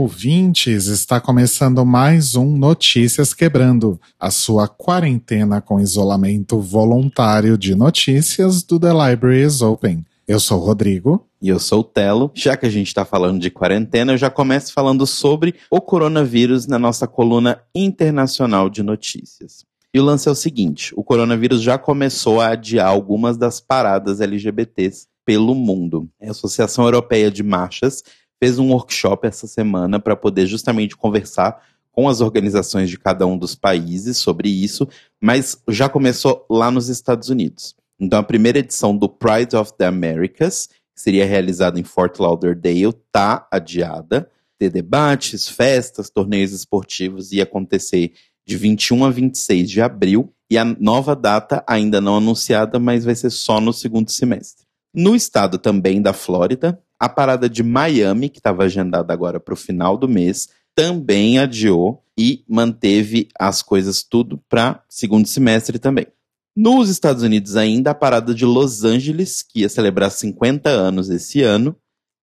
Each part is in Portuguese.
ouvintes! Está começando mais um Notícias Quebrando, a sua quarentena com isolamento voluntário de notícias do The Library is Open. Eu sou o Rodrigo. E eu sou o Telo. Já que a gente está falando de quarentena, eu já começo falando sobre o coronavírus na nossa coluna internacional de notícias. E o lance é o seguinte: o coronavírus já começou a adiar algumas das paradas LGBTs pelo mundo. A Associação Europeia de Marchas fez um workshop essa semana para poder justamente conversar com as organizações de cada um dos países sobre isso, mas já começou lá nos Estados Unidos. Então, a primeira edição do Pride of the Americas, que seria realizada em Fort Lauderdale, está adiada. Ter debates, festas, torneios esportivos ia acontecer de 21 a 26 de abril. E a nova data ainda não anunciada, mas vai ser só no segundo semestre. No estado também da Flórida, a parada de Miami, que estava agendada agora para o final do mês, também adiou e manteve as coisas tudo para segundo semestre também. Nos Estados Unidos ainda a parada de Los Angeles, que ia celebrar 50 anos esse ano,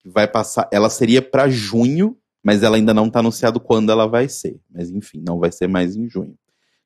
vai passar, ela seria para junho, mas ela ainda não está anunciado quando ela vai ser. Mas enfim, não vai ser mais em junho.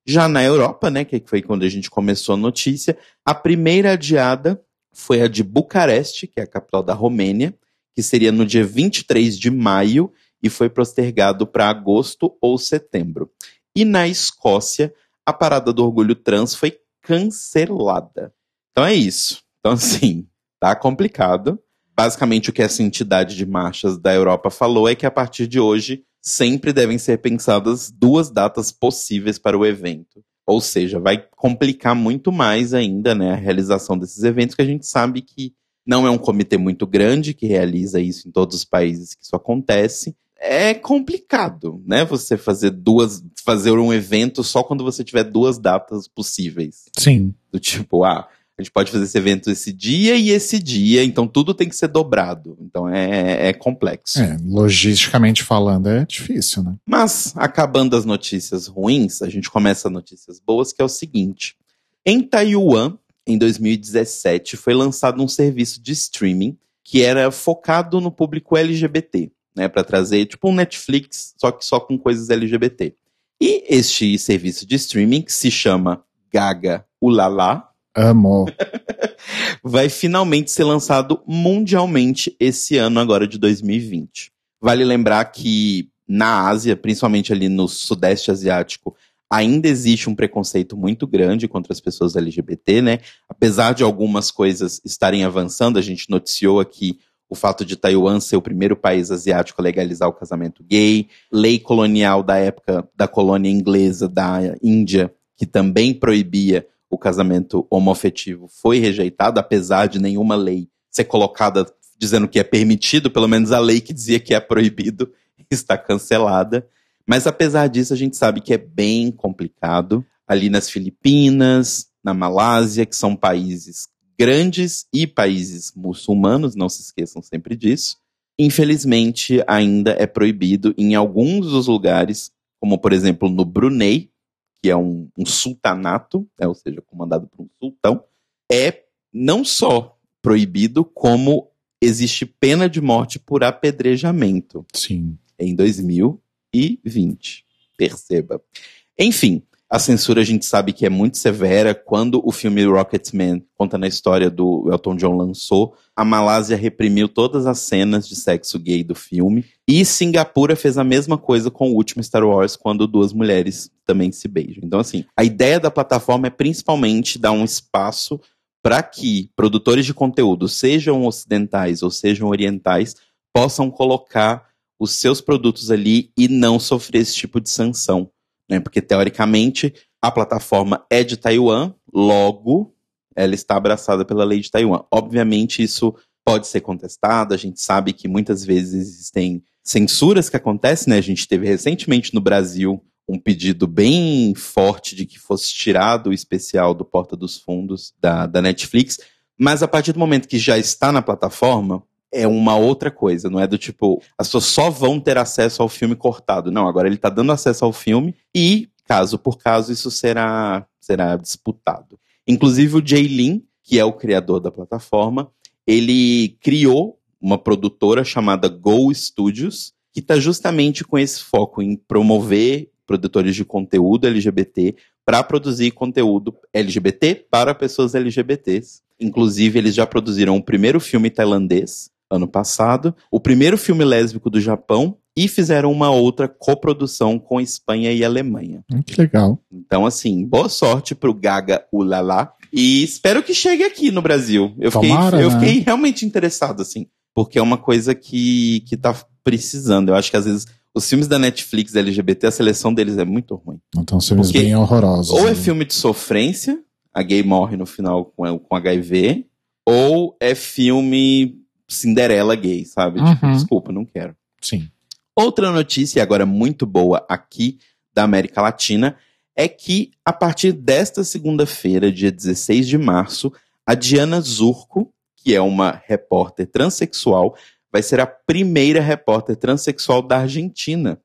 Já na Europa, né, que foi quando a gente começou a notícia, a primeira adiada foi a de Bucareste, que é a capital da Romênia, que seria no dia 23 de maio e foi postergado para agosto ou setembro. E na Escócia, a parada do orgulho trans foi cancelada. Então é isso. Então, assim, tá complicado. Basicamente, o que essa entidade de marchas da Europa falou é que a partir de hoje sempre devem ser pensadas duas datas possíveis para o evento. Ou seja, vai complicar muito mais ainda né, a realização desses eventos, que a gente sabe que não é um comitê muito grande que realiza isso em todos os países que isso acontece é complicado, né? Você fazer duas, fazer um evento só quando você tiver duas datas possíveis. Sim. Do tipo, ah, a gente pode fazer esse evento esse dia e esse dia, então tudo tem que ser dobrado. Então é, é complexo. É, logisticamente falando é difícil, né? Mas, acabando as notícias ruins, a gente começa notícias boas, que é o seguinte. Em Taiwan, em 2017, foi lançado um serviço de streaming que era focado no público LGBT né, para trazer tipo um Netflix, só que só com coisas LGBT. E este serviço de streaming, que se chama Gaga Ulala, Amo. vai finalmente ser lançado mundialmente esse ano agora de 2020. Vale lembrar que na Ásia, principalmente ali no Sudeste Asiático, ainda existe um preconceito muito grande contra as pessoas LGBT, né? Apesar de algumas coisas estarem avançando, a gente noticiou aqui o fato de Taiwan ser o primeiro país asiático a legalizar o casamento gay, lei colonial da época da colônia inglesa da Índia, que também proibia o casamento homoafetivo, foi rejeitada, apesar de nenhuma lei ser colocada dizendo que é permitido, pelo menos a lei que dizia que é proibido está cancelada. Mas apesar disso, a gente sabe que é bem complicado. Ali nas Filipinas, na Malásia, que são países grandes e países muçulmanos, não se esqueçam sempre disso. Infelizmente, ainda é proibido em alguns dos lugares, como por exemplo no Brunei, que é um, um sultanato, né, ou seja, comandado por um sultão, é não só proibido, como existe pena de morte por apedrejamento. Sim. Em 2020. Perceba. Enfim, a censura a gente sabe que é muito severa. Quando o filme Rocketman conta na história do Elton John lançou, a Malásia reprimiu todas as cenas de sexo gay do filme. E Singapura fez a mesma coisa com o último Star Wars, quando duas mulheres também se beijam. Então, assim, a ideia da plataforma é principalmente dar um espaço para que produtores de conteúdo, sejam ocidentais ou sejam orientais, possam colocar os seus produtos ali e não sofrer esse tipo de sanção né? Porque teoricamente a plataforma é de Taiwan, logo ela está abraçada pela lei de Taiwan. Obviamente isso pode ser contestado, a gente sabe que muitas vezes existem censuras que acontecem, né? A gente teve recentemente no Brasil um pedido bem forte de que fosse tirado o especial do Porta dos Fundos da, da Netflix, mas a partir do momento que já está na plataforma, é uma outra coisa, não é do tipo, as pessoas só vão ter acesso ao filme cortado. Não, agora ele está dando acesso ao filme e, caso por caso, isso será, será disputado. Inclusive o Jay Lin, que é o criador da plataforma, ele criou uma produtora chamada Go Studios, que está justamente com esse foco em promover produtores de conteúdo LGBT para produzir conteúdo LGBT para pessoas LGBTs. Inclusive, eles já produziram o primeiro filme tailandês ano passado, o primeiro filme lésbico do Japão e fizeram uma outra coprodução com Espanha e Alemanha. Hum, Que legal. Então, assim, boa sorte pro Gaga Ulala. E espero que chegue aqui no Brasil. Eu fiquei, Tomara, eu né? fiquei realmente interessado, assim. Porque é uma coisa que, que tá precisando. Eu acho que às vezes os filmes da Netflix LGBT, a seleção deles é muito ruim. Então, filmes Porque bem horrorosos. Ou é né? filme de sofrência, a gay morre no final com, com HIV, ou é filme Cinderela gay, sabe? Tipo, Uhum. desculpa, não quero. Sim. Outra notícia, agora muito boa aqui da América Latina, é que a partir desta segunda-feira, dia 16 de março, a Diana Zurco, que é uma repórter transexual, vai ser a primeira repórter transexual da Argentina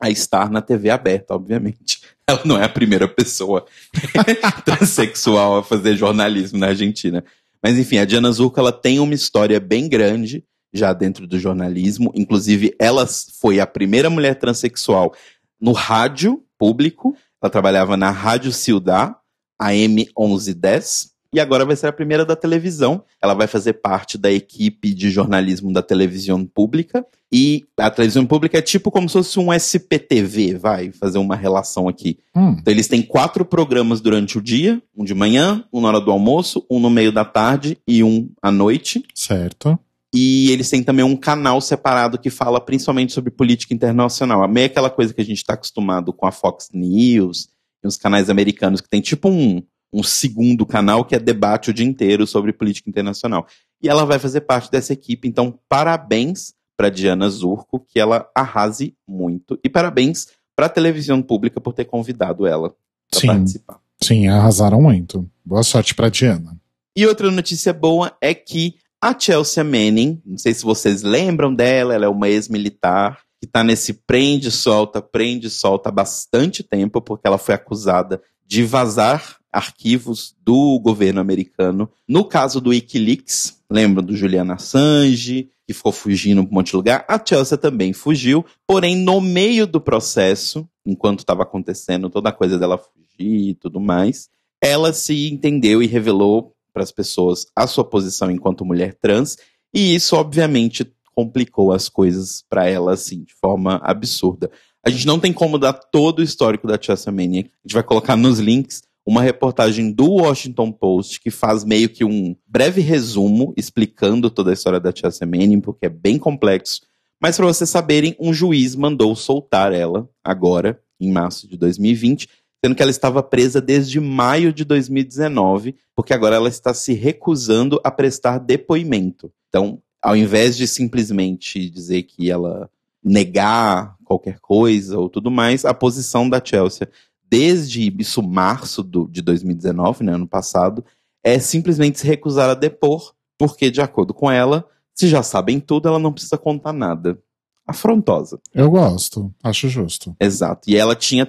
a estar na TV aberta, obviamente. Ela não é a primeira pessoa transexual a fazer jornalismo na Argentina. Mas enfim, a Diana Zurco ela tem uma história bem grande já dentro do jornalismo. Inclusive, ela foi a primeira mulher transexual no rádio público. Ela trabalhava na Rádio Ciudad, AM 1110. E agora vai ser a primeira da televisão. Ela vai fazer parte da equipe de jornalismo da televisão pública. E a televisão pública é tipo como se fosse um SPTV, vai fazer uma relação aqui. Hum, Então eles têm quatro programas durante o dia: um de manhã, um na hora do almoço, um no meio da tarde e um à noite. certo. E eles têm também um canal separado que fala principalmente sobre política internacional. É meio aquela coisa que a gente está acostumado com a Fox News e os canais americanos, que tem tipo um, um segundo canal que é debate o dia inteiro sobre política internacional. E ela vai fazer parte dessa equipe. Então, parabéns para Diana Zurco, que ela arrase muito. E parabéns para a televisão pública por ter convidado ela para Sim. participar. Sim, arrasaram muito. Boa sorte pra Diana. E outra notícia boa é que a Chelsea Manning, não sei se vocês lembram dela, ela é uma ex-militar que tá nesse prende solta, prende solta há bastante tempo, porque ela foi acusada de vazar arquivos do governo americano. No caso do WikiLeaks, lembram do Julian Assange, que ficou fugindo para um monte de lugar? A Chelsea também fugiu, porém no meio do processo, enquanto estava acontecendo toda a coisa dela fugir e tudo mais, ela se entendeu e revelou para as pessoas a sua posição enquanto mulher trans, e isso obviamente complicou as coisas para ela assim, de forma absurda. A gente não tem como dar todo o histórico da Chelsea Manning. A gente vai colocar nos links uma reportagem do Washington Post que faz meio que um breve resumo explicando toda a história da Chelsea Manning, porque é bem complexo. Mas para vocês saberem, um juiz mandou soltar ela agora, em março de 2020, sendo que ela estava presa desde maio de 2019, porque agora ela está se recusando a prestar depoimento. Então, ao invés de simplesmente dizer que ela negar qualquer coisa ou tudo mais, a posição da Chelsea desde isso março do, de 2019, né, ano passado, é simplesmente se recusar a depor, porque de acordo com ela, se já sabem tudo, ela não precisa contar nada. Afrontosa. Eu gosto, acho justo. Exato. E ela tinha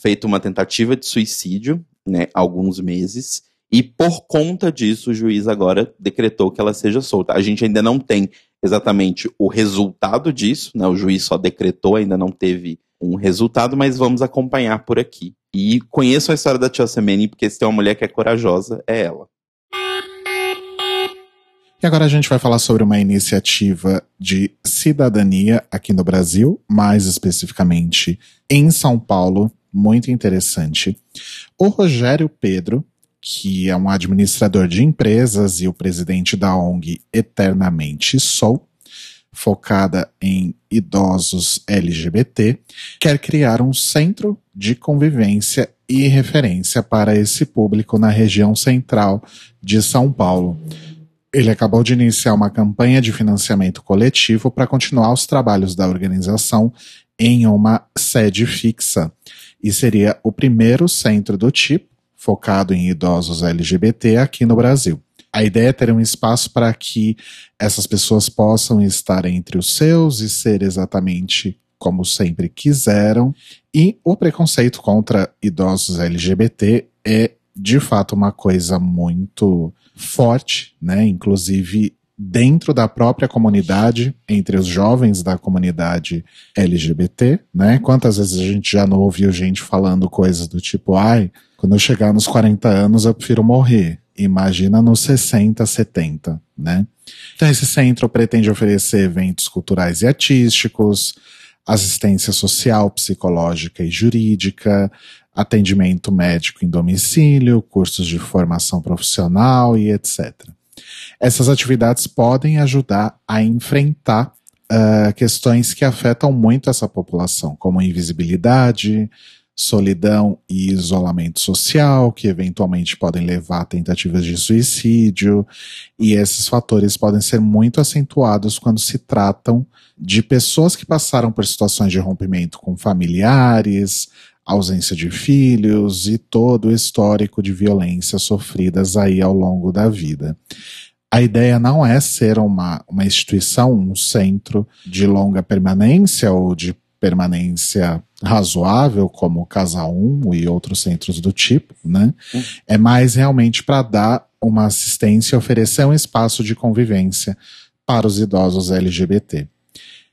feito uma tentativa de suicídio, né, há alguns meses, e por conta disso o juiz agora decretou que ela seja solta. A gente ainda não tem exatamente o resultado disso, né? O juiz só decretou, ainda não teve um resultado, mas vamos acompanhar por aqui. E conheçam a história da Chelsea Manning, porque se tem uma mulher que é corajosa, é ela. E agora a gente vai falar sobre uma iniciativa de cidadania aqui no Brasil, mais especificamente em São Paulo, muito interessante. O Rogério Pedro, que é um administrador de empresas e o presidente da ONG Eternamente Sou, focada em idosos LGBT, quer criar um centro de convivência e referência para esse público na região central de São Paulo. Ele acabou de iniciar uma campanha de financiamento coletivo para continuar os trabalhos da organização em uma sede fixa. E seria o primeiro centro do tipo focado em idosos LGBT aqui no Brasil. A ideia é ter um espaço para que essas pessoas possam estar entre os seus e ser exatamente como sempre quiseram. E o preconceito contra idosos LGBT é de fato uma coisa muito forte, né? Inclusive dentro da própria comunidade, entre os jovens da comunidade LGBT, né? Quantas vezes a gente já não ouviu gente falando coisas do tipo, ai, quando eu chegar nos 40 anos eu prefiro morrer. Imagina nos 60, 70, né? Então esse centro pretende oferecer eventos culturais e artísticos, assistência social, psicológica e jurídica, atendimento médico em domicílio, cursos de formação profissional e etc. Essas atividades podem ajudar a enfrentar uh, questões que afetam muito essa população, como invisibilidade, solidão e isolamento social, que eventualmente podem levar a tentativas de suicídio, e esses fatores podem ser muito acentuados quando se tratam de pessoas que passaram por situações de rompimento com familiares, ausência de filhos e todo o histórico de violências sofridas aí ao longo da vida. A ideia não é ser uma, uma instituição, um centro de longa permanência ou de permanência razoável, como Casa 1 e outros centros do tipo, né? Hum. É mais realmente para dar uma assistência e oferecer um espaço de convivência para os idosos LGBT.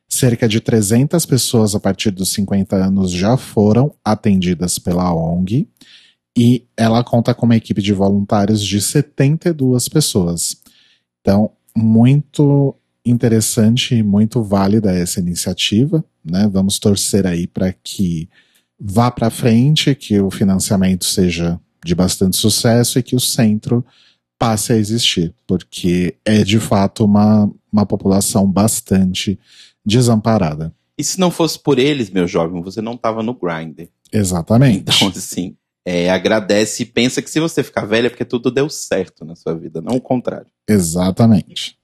Cerca de 300 pessoas a partir dos 50 anos já foram atendidas pela ONG e ela conta com uma equipe de voluntários de 72 pessoas. Então, muito interessante e muito válida essa iniciativa, né? Vamos torcer aí para que vá para frente, que o financiamento seja de bastante sucesso e que o centro passe a existir, porque é de fato uma, uma população bastante desamparada. E se não fosse por eles, meu jovem, você não estava no grinder. Exatamente. Então, assim, é, agradece e pensa que se você ficar velha é porque tudo deu certo na sua vida, não o contrário. Exatamente.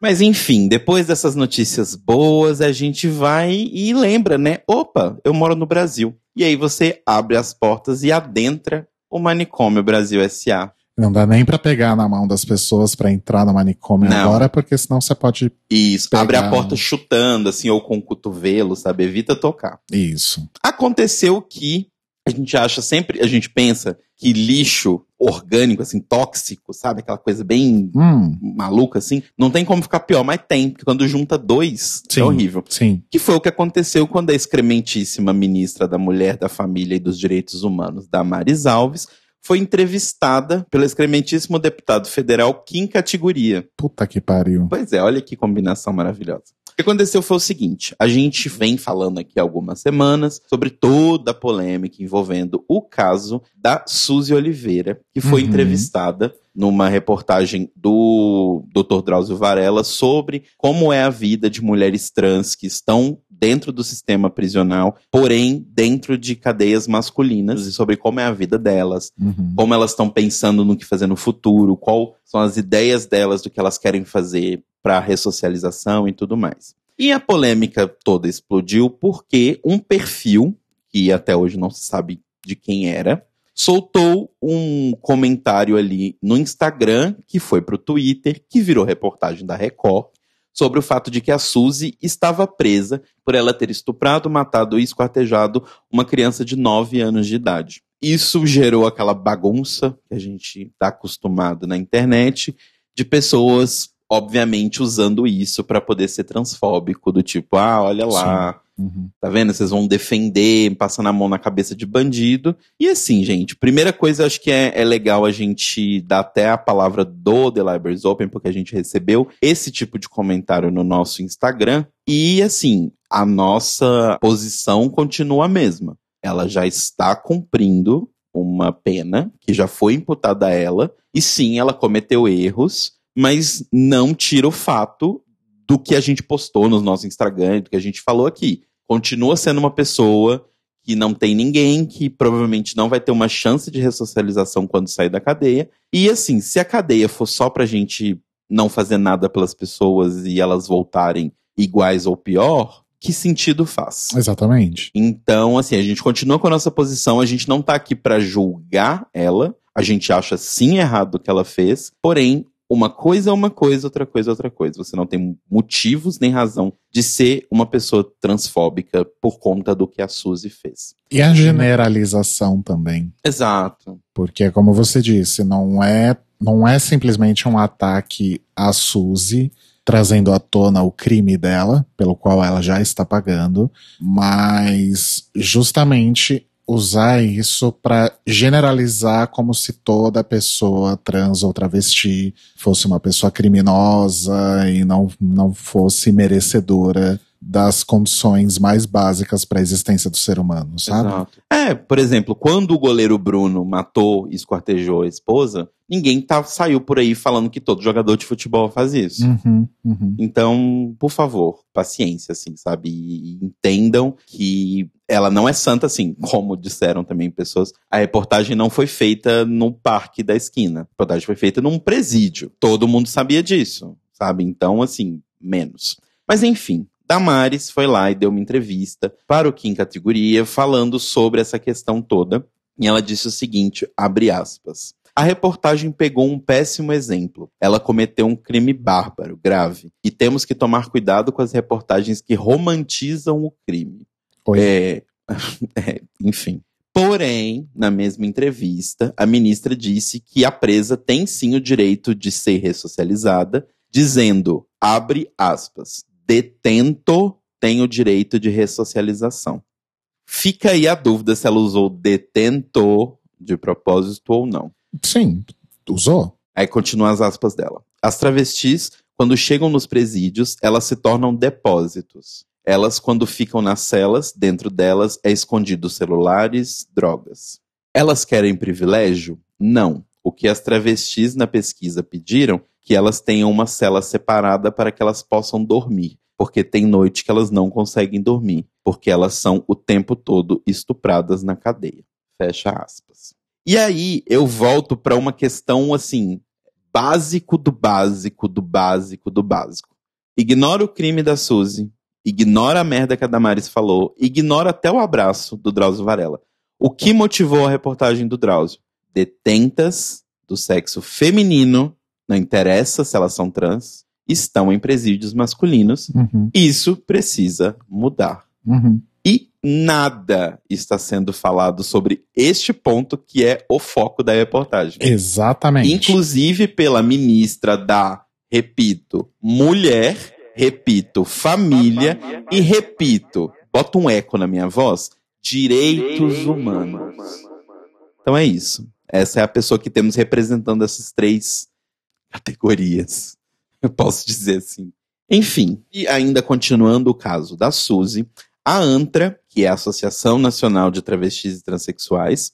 Mas enfim, depois dessas notícias boas, a gente vai e lembra, né? Opa, eu moro no Brasil. E aí você abre as portas e adentra o Manicômio Brasil SA. Não dá nem para pegar na mão das pessoas para entrar no manicômio Não. agora, porque senão você pode. Isso, pegar... abre a porta chutando, assim, ou com o cotovelo, sabe? Evita tocar. Isso. Aconteceu que a gente acha sempre, a gente pensa que lixo orgânico, assim, tóxico, sabe? Aquela coisa bem hum. maluca, assim. Não tem como ficar pior, mas tem, porque quando junta dois, é sim, é horrível. Sim. Que foi o que aconteceu quando a excrementíssima ministra da Mulher, da Família e dos Direitos Humanos, Damares Alves, foi entrevistada pelo excrementíssimo deputado federal Kim Categoria. Puta que pariu. Pois é, olha que combinação maravilhosa. O que aconteceu foi o seguinte: a gente vem falando aqui há algumas semanas sobre toda a polêmica envolvendo o caso da Suzy Oliveira, que foi uhum. entrevistada numa reportagem do Dr. Drauzio Varela sobre como é a vida de mulheres trans que estão dentro do sistema prisional, porém dentro de cadeias masculinas e sobre como é a vida delas, uhum. como elas estão pensando no que fazer no futuro, qual são as ideias delas do que elas querem fazer para ressocialização e tudo mais. E a polêmica toda explodiu porque um perfil que até hoje não se sabe de quem era, soltou um comentário ali no Instagram, que foi para o Twitter, que virou reportagem da Record, sobre o fato de que a Suzy estava presa por ela ter estuprado, matado e esquartejado uma criança de 9 anos de idade. Isso gerou aquela bagunça que a gente está acostumado na internet de pessoas, obviamente, usando isso para poder ser transfóbico, do tipo, ah, olha lá, Uhum. Tá vendo? Vocês vão defender, passando a mão na cabeça de bandido. E assim, gente, primeira coisa, acho que é, é legal a gente dar até a palavra do The Libraries Open, porque a gente recebeu esse tipo de comentário no nosso Instagram. E assim, a nossa posição continua a mesma. Ela já está cumprindo uma pena que já foi imputada a ela. E sim, ela cometeu erros, mas não tira o fato do que a gente postou nos nossos Instagram, do que a gente falou aqui. Continua sendo uma pessoa que não tem ninguém, que provavelmente não vai ter uma chance de ressocialização quando sair da cadeia. E assim, se a cadeia for só pra gente não fazer nada pelas pessoas e elas voltarem iguais ou pior, que sentido faz? Exatamente. Então, assim, a gente continua com a nossa posição, a gente não tá aqui para julgar ela, a gente acha sim errado o que ela fez, porém, uma coisa é uma coisa, outra coisa é outra coisa. Você não tem motivos nem razão de ser uma pessoa transfóbica por conta do que a Suzy fez. E a generalização também. Exato. Porque, como você disse, não é não é simplesmente um ataque à Suzy, trazendo à tona o crime dela, pelo qual ela já está pagando, mas justamente usar isso para generalizar como se toda pessoa trans ou travesti fosse uma pessoa criminosa e não, não fosse merecedora das condições mais básicas para a existência do ser humano, sabe? Exato. É, por exemplo, quando o goleiro Bruno matou e esquartejou a esposa, ninguém tá, saiu por aí falando que todo jogador de futebol faz isso. Uhum, uhum. Então, por favor, paciência, assim, sabe? E entendam que ela não é santa, assim, como disseram também pessoas. A reportagem não foi feita no parque da esquina. A reportagem foi feita num presídio. Todo mundo sabia disso, sabe? Então, assim, menos. Mas enfim, Damares foi lá e deu uma entrevista para o Kim Categoria falando sobre essa questão toda. E ela disse o seguinte, abre aspas. A reportagem pegou um péssimo exemplo. Ela cometeu um crime bárbaro, grave. E temos que tomar cuidado com as reportagens que romantizam o crime. É, é, enfim. Porém, na mesma entrevista, a ministra disse que a presa tem sim o direito de ser ressocializada, dizendo, abre aspas, detento tem o direito de ressocialização. Fica aí a dúvida se ela usou detento de propósito ou não. Sim, usou. Aí continua as aspas dela. As travestis, quando chegam nos presídios, elas se tornam depósitos. Elas, quando ficam nas celas, dentro delas é escondido celulares, drogas. Elas querem privilégio? Não. O que as travestis na pesquisa pediram que elas tenham uma cela separada para que elas possam dormir, porque tem noite que elas não conseguem dormir, porque elas são o tempo todo estupradas na cadeia. Fecha aspas. E aí eu volto para uma questão assim, básico do básico do básico do básico. Ignora o crime da Suzy, ignora a merda que a Damares falou, ignora até o abraço do Drauzio Varela. O que motivou a reportagem do Drauzio? Detentas do sexo feminino, não interessa se elas são trans, estão em presídios masculinos. Uhum. Isso precisa mudar. Uhum. E nada está sendo falado sobre este ponto que é o foco da reportagem. Exatamente. Inclusive pela ministra da, repito, mulher, repito, família e repito, bota um eco na minha voz, direitos humanos. Então é isso. Essa é a pessoa que temos representando essas três categorias. Eu posso dizer assim. Enfim, e ainda continuando o caso da Suzy, a ANTRA, que é a Associação Nacional de Travestis e Transsexuais,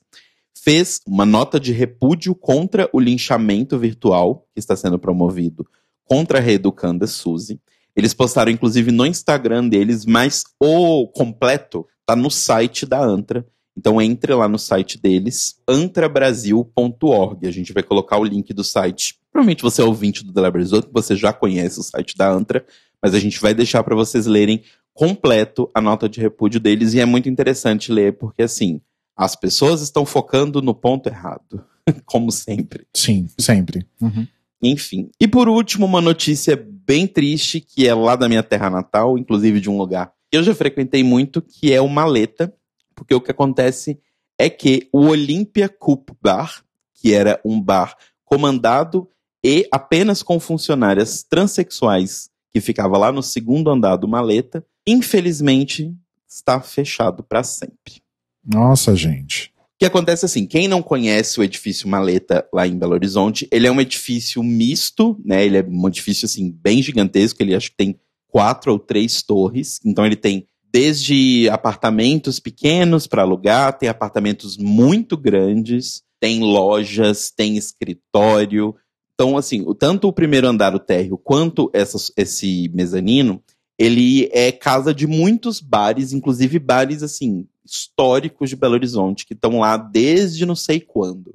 fez uma nota de repúdio contra o linchamento virtual que está sendo promovido contra a reeducanda Suzy. Eles postaram, inclusive, no Instagram deles, mas o completo está no site da ANTRA. Então entre lá no site deles, antrabrasil.org. A gente vai colocar o link do site. Provavelmente você é ouvinte do Delabrasil, você já conhece o site da Antra, mas a gente vai deixar para vocês lerem completo a nota de repúdio deles e é muito interessante ler porque assim, as pessoas estão focando no ponto errado, como sempre. Sim, sempre. Uhum. Enfim. E por último, uma notícia bem triste que é lá da minha terra natal, inclusive de um lugar que eu já frequentei muito, que é o Maleta, porque o que acontece é que o Olympia Cup Bar, que era um bar comandado e apenas com funcionárias transexuais que ficava lá no segundo andar do Maleta, infelizmente está fechado para sempre. Nossa, gente. O que acontece assim, quem não conhece o edifício Maleta lá em Belo Horizonte, ele é um edifício misto, né? Ele é um edifício assim bem gigantesco, ele acho que tem quatro ou três torres, então ele tem desde apartamentos pequenos para alugar, tem apartamentos muito grandes, tem lojas, tem escritório. Então, assim, tanto o primeiro andar, o térreo, quanto essa, esse mezanino, ele é casa de muitos bares, inclusive bares, assim, históricos de Belo Horizonte, que estão lá desde não sei quando.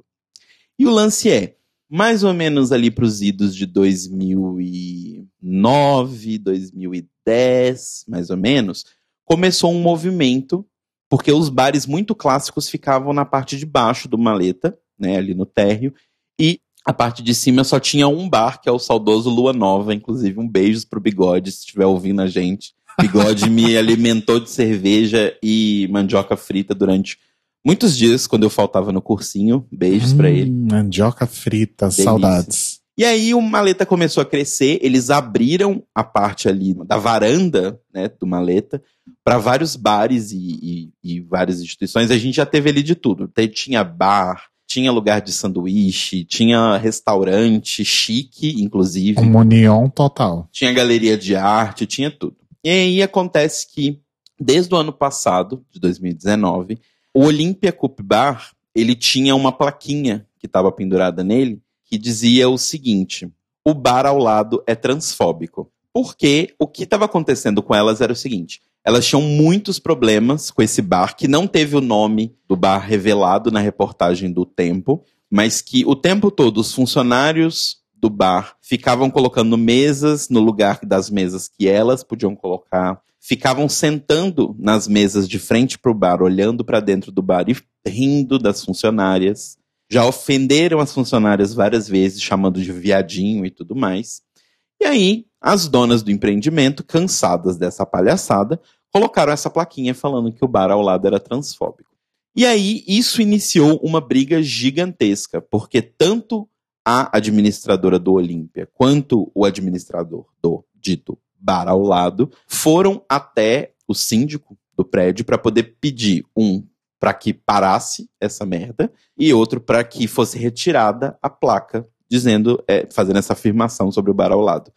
E o lance é, mais ou menos ali para os idos de 2009, 2010, mais ou menos, começou um movimento, porque os bares muito clássicos ficavam na parte de baixo do maleta, né, ali no térreo, e a parte de cima só tinha um bar, que é o saudoso Lua Nova, inclusive um beijo pro Bigode, se estiver ouvindo a gente. Bigode me alimentou de cerveja e mandioca frita durante muitos dias quando eu faltava no cursinho. Beijos hum, pra ele. Mandioca frita, Delícia. saudades. E aí o Maleta começou a crescer, eles abriram a parte ali da varanda, né, do Maleta, para vários bares e, e, e, várias instituições. A gente já teve ali de tudo. Tinha bar, tinha lugar de sanduíche, tinha restaurante chique, inclusive. União total. Tinha galeria de arte, tinha tudo. E aí acontece que, desde o ano passado, de 2019, o Olympia Cup Bar, ele tinha uma plaquinha que estava pendurada nele, que dizia o seguinte: o bar ao lado é transfóbico. Porque o que estava acontecendo com elas era o seguinte: elas tinham muitos problemas com esse bar, que não teve o nome do bar revelado na reportagem do Tempo, mas que o tempo todo os funcionários do bar ficavam colocando mesas no lugar das mesas que elas podiam colocar, ficavam sentando nas mesas de frente para o bar, olhando para dentro do bar e rindo das funcionárias já ofenderam as funcionárias várias vezes, chamando de viadinho e tudo mais. E aí, as donas do empreendimento, cansadas dessa palhaçada, colocaram essa plaquinha falando que o bar ao lado era transfóbico. E aí, isso iniciou uma briga gigantesca, porque tanto a administradora do Olímpia quanto o administrador do dito bar ao lado foram até o síndico do prédio para poder pedir um para que parasse essa merda e outro para que fosse retirada a placa dizendo, é, fazendo essa afirmação sobre o bar ao lado.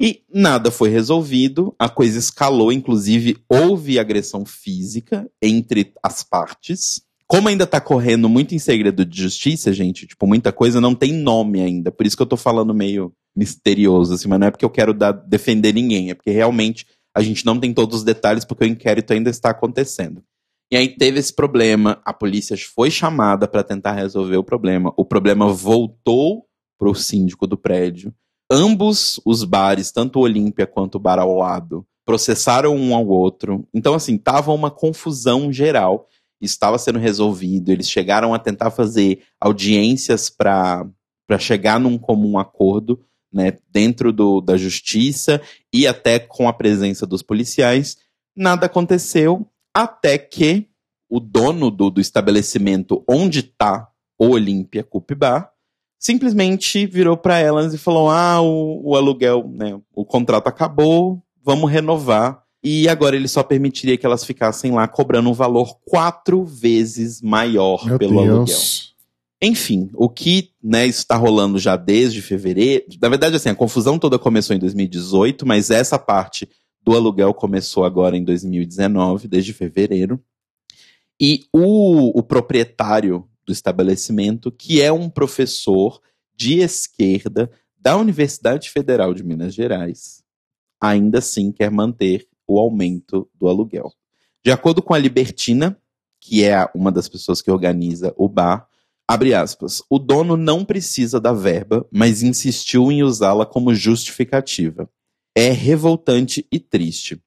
E nada foi resolvido, a coisa escalou, inclusive houve agressão física entre as partes. Como ainda tá correndo muito em segredo de justiça, gente, tipo, muita coisa não tem nome ainda. Por isso que eu tô falando meio misterioso, assim, mas não é porque eu quero dar, defender ninguém, é porque realmente a gente não tem todos os detalhes porque o inquérito ainda está acontecendo. E aí teve esse problema, a polícia foi chamada para tentar resolver o problema. O problema voltou pro síndico do prédio. Ambos os bares, tanto o Olímpia quanto o bar ao lado, processaram um ao outro. Então, assim, tava uma confusão geral. Estava sendo resolvido. Eles chegaram a tentar fazer audiências para chegar num comum acordo, né, dentro do, da justiça e até com a presença dos policiais. Nada aconteceu até que o dono do, do estabelecimento onde está o Olímpia Cup Bar simplesmente virou para elas e falou: Ah, o, o aluguel, né, o contrato acabou, vamos renovar. E agora ele só permitiria que elas ficassem lá cobrando um valor quatro vezes maior Meu pelo Deus. aluguel. Enfim, o que né, está rolando já desde fevereiro. Na verdade, assim, a confusão toda começou em 2018, mas essa parte do aluguel começou agora em 2019, desde fevereiro. E o, o proprietário do estabelecimento, que é um professor de esquerda da Universidade Federal de Minas Gerais, ainda assim quer manter o aumento do aluguel. De acordo com a Libertina, que é uma das pessoas que organiza o bar, abre aspas, o dono não precisa da verba, mas insistiu em usá-la como justificativa é revoltante e triste.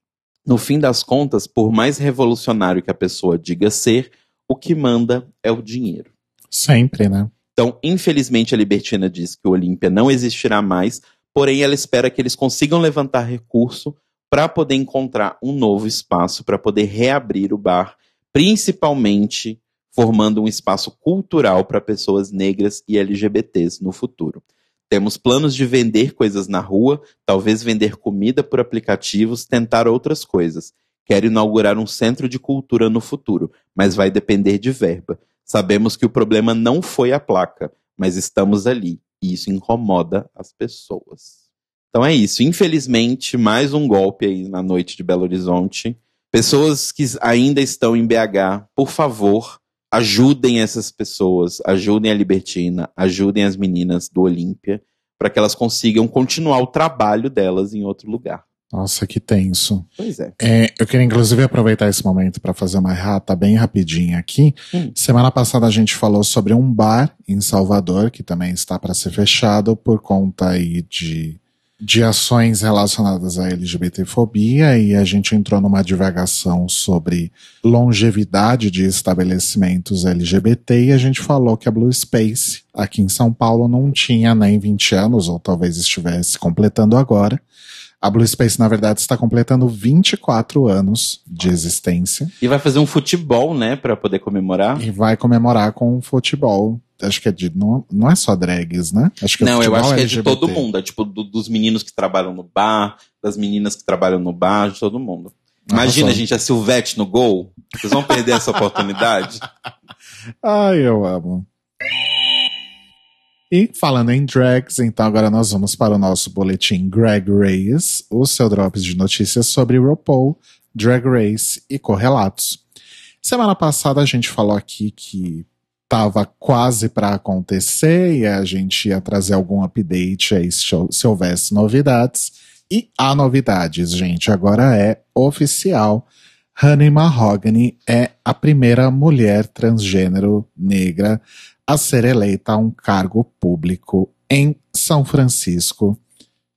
No fim das contas, por mais revolucionário que a pessoa diga ser, o que manda é o dinheiro. Sempre, né? Então, infelizmente, a Libertina diz que o Olímpia não existirá mais, porém ela espera que eles consigam levantar recurso para poder encontrar um novo espaço, para poder reabrir o bar, principalmente formando um espaço cultural para pessoas negras e LGBTs no futuro. Temos planos de vender coisas na rua, talvez vender comida por aplicativos, tentar outras coisas. Quero inaugurar um centro de cultura no futuro, mas vai depender de verba. Sabemos que o problema não foi a placa, mas estamos ali e isso incomoda as pessoas. Então é isso. Infelizmente, mais um golpe aí na noite de Belo Horizonte. Pessoas que ainda estão em BH, por favor, ajudem essas pessoas, ajudem a Libertina, ajudem as meninas do Olímpia, para que elas consigam continuar o trabalho delas em outro lugar. Nossa, que tenso. Pois é. é eu queria inclusive aproveitar esse momento para fazer uma errata bem rapidinha aqui. Hum. Semana passada a gente falou sobre um bar em Salvador que também está para ser fechado por conta aí de de ações relacionadas à LGBTfobia e a gente entrou numa divagação sobre longevidade de estabelecimentos LGBT e a gente falou que a Blue Space aqui em São Paulo não tinha nem 20 anos, ou talvez estivesse completando agora. A Blue Space, na verdade, está completando 24 anos de existência. E vai fazer um futebol, né, para poder comemorar. E vai comemorar com futebol. Acho que é de. Não, não é só drags, né? Acho que não, eu acho que é de todo mundo. É tipo do, dos meninos que trabalham no bar, das meninas que trabalham no bar, de todo mundo. Imagina, Nossa. gente, a Silvete no gol. Vocês vão perder essa oportunidade. Ai, eu amo. E falando em drags, então agora nós vamos para o nosso boletim Drag Race, o seu drops de notícias sobre RuPaul, Drag Race e correlatos. Semana passada a gente falou aqui que estava quase para acontecer e a gente ia trazer algum update aí se houvesse novidades. E há novidades, gente. Agora é oficial. Honey Mahogany é a primeira mulher transgênero negra a ser eleita a um cargo público em São Francisco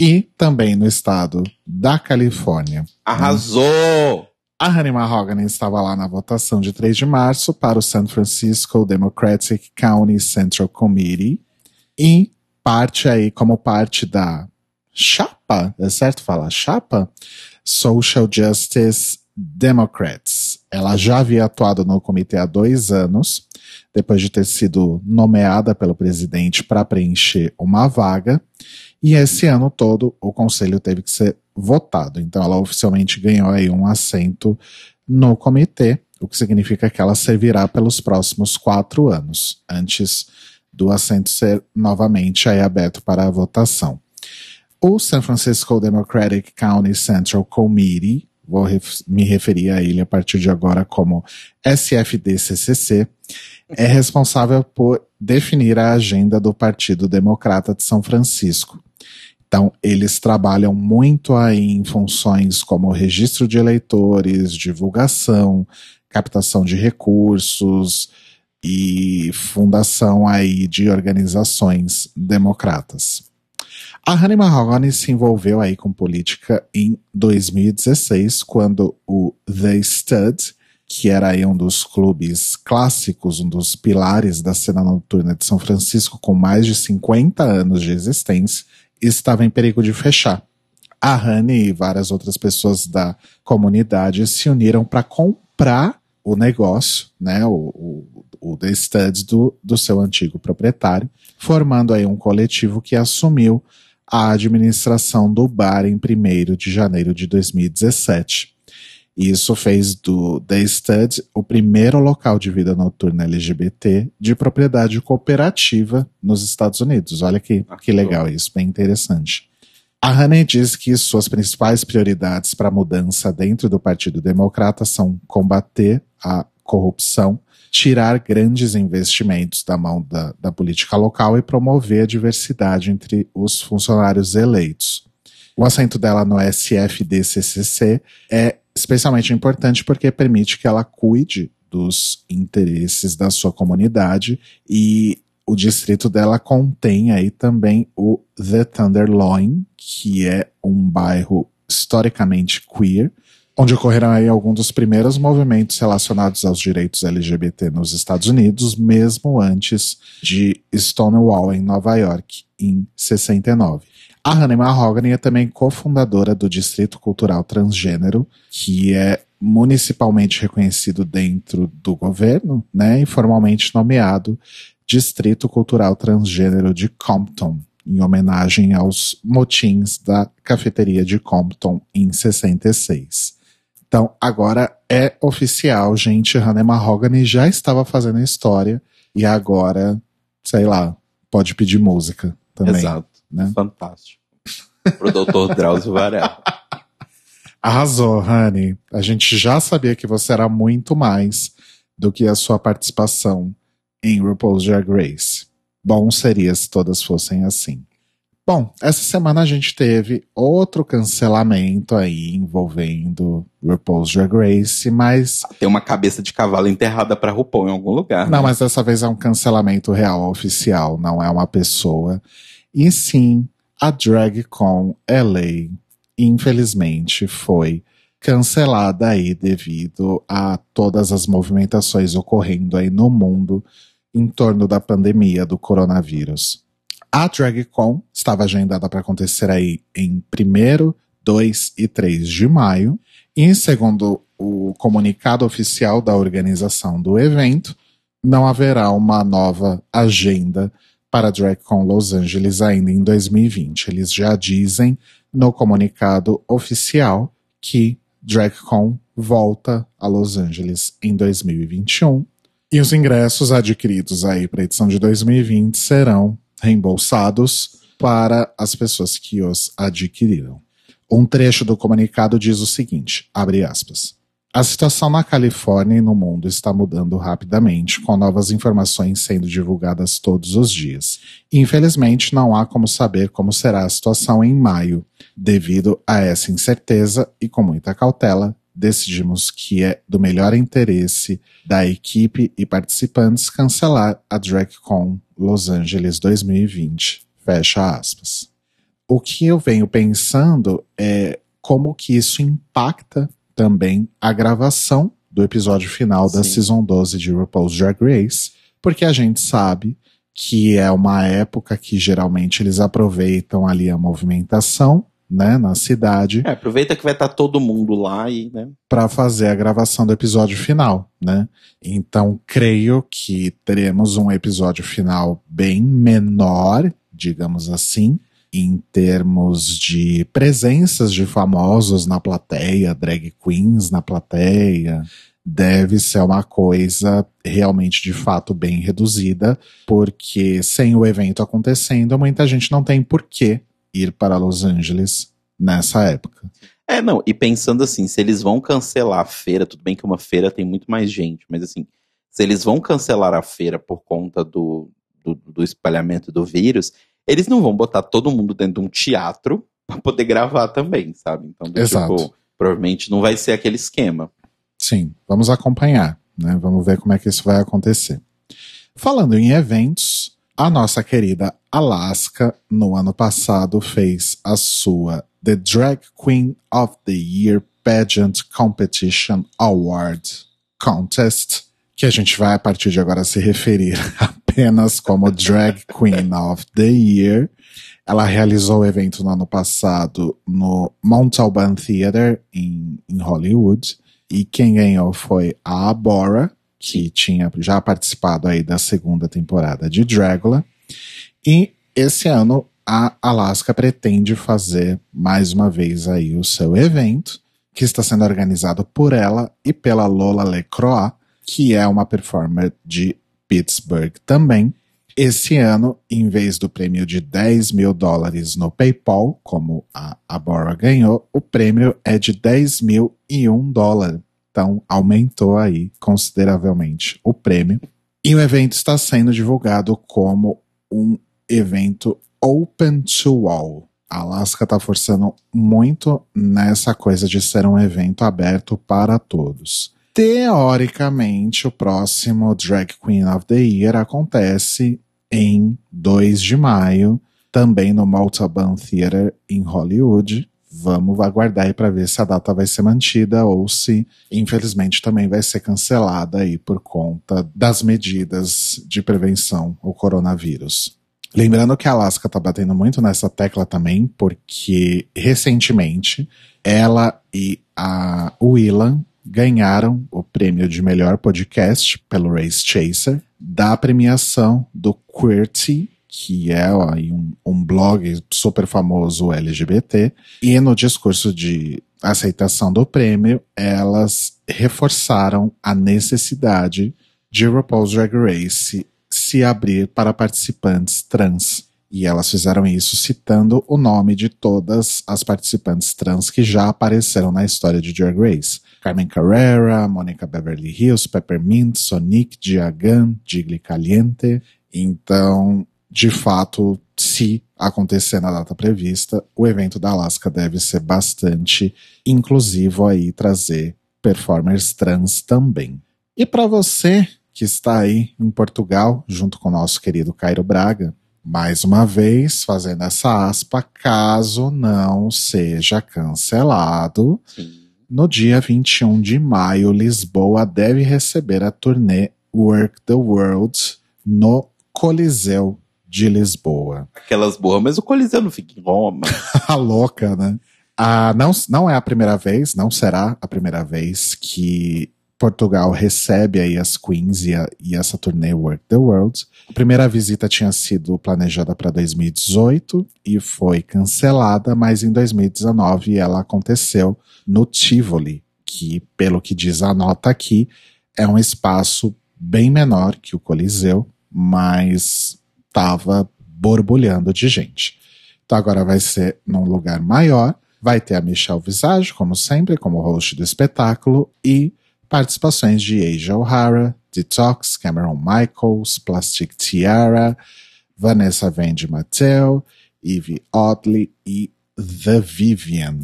e também no estado da Califórnia. Arrasou! A Honey Mahogany estava lá na votação de 3 de março para o San Francisco Democratic County Central Committee e parte aí como parte da chapa, é certo falar chapa? Social Justice Democrats. Ela já havia atuado no comitê há dois anos, depois de ter sido nomeada pelo presidente para preencher uma vaga, e esse ano todo o conselho teve que ser votado. Então ela oficialmente ganhou aí um assento no comitê, o que significa que ela servirá pelos próximos quatro anos, antes do assento ser novamente aí aberto para a votação. O San Francisco Democratic County Central Committee vou ref me referir a ele a partir de agora como SFDCCC, é responsável por definir a agenda do Partido Democrata de São Francisco. Então, eles trabalham muito aí em funções como registro de eleitores, divulgação, captação de recursos e fundação aí de organizações democratas. A Honey Mahogany se envolveu aí com política em 2016, quando o The Stud, que era aí um dos clubes clássicos, um dos pilares da cena noturna de São Francisco, com mais de 50 anos de existência, estava em perigo de fechar. A Honey e várias outras pessoas da comunidade se uniram para comprar o negócio, né, o, o, o The Studs do, do seu antigo proprietário, formando aí um coletivo que assumiu a administração do bar em 1 de janeiro de 2017. Isso fez do The Stud o primeiro local de vida noturna LGBT de propriedade cooperativa nos Estados Unidos. Olha que, ah, que legal isso, bem interessante. A Honey diz que suas principais prioridades para a mudança dentro do Partido Democrata são combater a corrupção, tirar grandes investimentos da mão da, da política local e promover a diversidade entre os funcionários eleitos. O assento dela no SFDCCC é especialmente importante porque permite que ela cuide dos interesses da sua comunidade e o distrito dela contém aí também o The Tenderloin, que é um bairro historicamente queer, onde ocorreram aí alguns dos primeiros movimentos relacionados aos direitos LGBT nos Estados Unidos, mesmo antes de Stonewall em Nova York, em 69. A Honey Mahogany é também cofundadora do Distrito Cultural Transgênero, que é municipalmente reconhecido dentro do governo, né, e formalmente nomeado Distrito Cultural Transgênero de Compton, em homenagem aos motins da cafeteria de Compton em 66. Então, agora é oficial, gente. Hannah Mahogany já estava fazendo história e agora, sei lá, pode pedir música também. Exato. Né? Fantástico. Pro Dr. Drauzio Varela. Arrasou, Honey. A gente já sabia que você era muito mais do que a sua participação em RuPaul's Drag Race. Bom seria se todas fossem assim. Bom, essa semana a gente teve outro cancelamento aí envolvendo RuPaul's Drag Race, mas. Tem uma cabeça de cavalo enterrada para RuPaul em algum lugar. Não, né? mas dessa vez é um cancelamento real, oficial, não é uma pessoa. E sim, a DragCon LA, infelizmente, foi cancelada aí devido a todas as movimentações ocorrendo aí no mundo em torno da pandemia do coronavírus. A DragCon estava agendada para acontecer aí em 1 2 e 3 de maio. E segundo o comunicado oficial da organização do evento, não haverá uma nova agenda para a DragCon Los Angeles ainda em 2020. Eles já dizem no comunicado oficial que DragCon volta a Los Angeles em 2021 e os ingressos adquiridos aí para a edição de 2020 serão reembolsados para as pessoas que os adquiriram. Um trecho do comunicado diz o seguinte, abre aspas. A situação na Califórnia e no mundo está mudando rapidamente, com novas informações sendo divulgadas todos os dias. Infelizmente, não há como saber como será a situação em maio. Devido a essa incerteza e com muita cautela, decidimos que é do melhor interesse da equipe e participantes cancelar a DragCon Los Angeles 2020. Fecha aspas. O que eu venho pensando é como que isso impacta também a gravação do episódio final Sim. da Season 12 de RuPaul's Drag Race, porque a gente sabe que é uma época que geralmente eles aproveitam ali a movimentação, né, na cidade. É, aproveita que vai estar tá todo mundo lá e, né, para fazer a gravação do episódio final, né? Então, creio que teremos um episódio final bem menor, digamos assim, em termos de presenças de famosos na plateia, drag queens na plateia, deve ser uma coisa realmente de fato bem reduzida, porque sem o evento acontecendo, muita gente não tem por que ir para Los Angeles nessa época. É, não, e pensando assim, se eles vão cancelar a feira, tudo bem que uma feira tem muito mais gente, mas assim, se eles vão cancelar a feira por conta do, do, do espalhamento do vírus, eles não vão botar todo mundo dentro de um teatro para poder gravar também, sabe? Então, Exato. tipo, provavelmente não vai ser aquele esquema. Sim, vamos acompanhar, né? Vamos ver como é que isso vai acontecer. Falando em eventos, a nossa querida Alaska, no ano passado, fez a sua The Drag Queen of the Year Pageant Competition Award Contest, que a gente vai a partir de agora se referir apenas como Drag Queen of the Year. Ela realizou o evento no ano passado no Montalban Theater, em, em Hollywood. E quem ganhou foi a Abora, que tinha já participado aí da segunda temporada de Dragula. E esse ano a Alaska pretende fazer mais uma vez aí o seu evento, que está sendo organizado por ela e pela Lola LeCroix, que é uma performer de Pittsburgh também. Esse ano, em vez do prêmio de 10 mil dólares no PayPal, como a Abora ganhou, o prêmio é de 10 mil e um dólar. Então, aumentou aí consideravelmente o prêmio. E o evento está sendo divulgado como um evento open to all. A Alaska está forçando muito nessa coisa de ser um evento aberto para todos. Teoricamente, o próximo Drag Queen of the Year acontece em 2 de maio, também no Maltaban Theater em Hollywood. Vamos aguardar aí para ver se a data vai ser mantida ou se, infelizmente, também vai ser cancelada aí por conta das medidas de prevenção ao coronavírus. Lembrando que a Alaska tá batendo muito nessa tecla também, porque recentemente ela e a Willan ganharam o prêmio de melhor podcast pelo Race Chaser da premiação do QWERTY, que é ó, um, um blog super famoso LGBT, e no discurso de aceitação do prêmio, elas reforçaram a necessidade de RuPaul's Drag Race se abrir para participantes trans. E elas fizeram isso citando o nome de todas as participantes trans que já apareceram na história de Drag Race. Carmen Carrera, Monica Beverly Hills, Peppermint, Sonic, Diagan, Gigli Caliente. Então, de fato, se acontecer na data prevista, o evento da Alaska deve ser bastante inclusivo aí, trazer performers trans também. E para você que está aí em Portugal, junto com o nosso querido Cairo Braga, mais uma vez fazendo essa aspa, caso não seja cancelado. Sim no dia 21 de maio, Lisboa deve receber a turnê Work the World no Coliseu de Lisboa. Aquelas boas, mas o Coliseu não fica em Roma. a louca, né? Ah, não, não é a primeira vez, não será a primeira vez que Portugal recebe aí as Queens e, a, e essa turnê Work the World. A primeira visita tinha sido planejada para 2018 e foi cancelada, mas em 2019 ela aconteceu no Tivoli, que, pelo que diz a nota aqui, é um espaço bem menor que o Coliseu, mas estava borbulhando de gente. Então agora vai ser num lugar maior, vai ter a Michelle Visage, como sempre, como host do espetáculo, e participações de Asia O'Hara, Detox, Cameron Michaels, Plastic Tiara, Vanessa Vendi Mateo, Eve Oddly e The Vivian.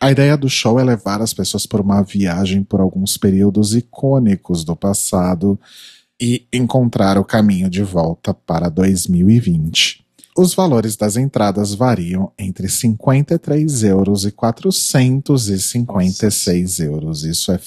A ideia do show é levar as pessoas por uma viagem por alguns períodos icônicos do passado e encontrar o caminho de volta para 2020. Os valores das entradas variam entre 53 euros e 456 Nossa. euros. Isso é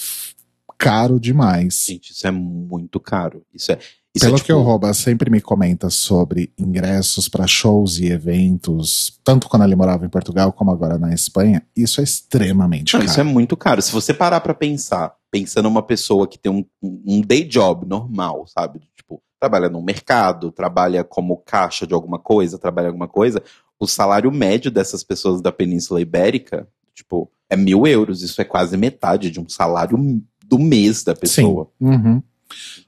caro demais. Gente, isso é muito caro. Isso é. Isso Pelo é, tipo... que o Roba sempre me comenta sobre ingressos para shows e eventos, tanto quando ele morava em Portugal como agora na Espanha, isso é extremamente Não, caro. Isso é muito caro. Se você parar para pensar, pensando uma pessoa que tem um, um day job normal, sabe? Tipo, trabalha no mercado, trabalha como caixa de alguma coisa, trabalha alguma coisa, o salário médio dessas pessoas da Península Ibérica, tipo, é mil euros. Isso é quase metade de um salário do mês da pessoa. Sim. Uhum.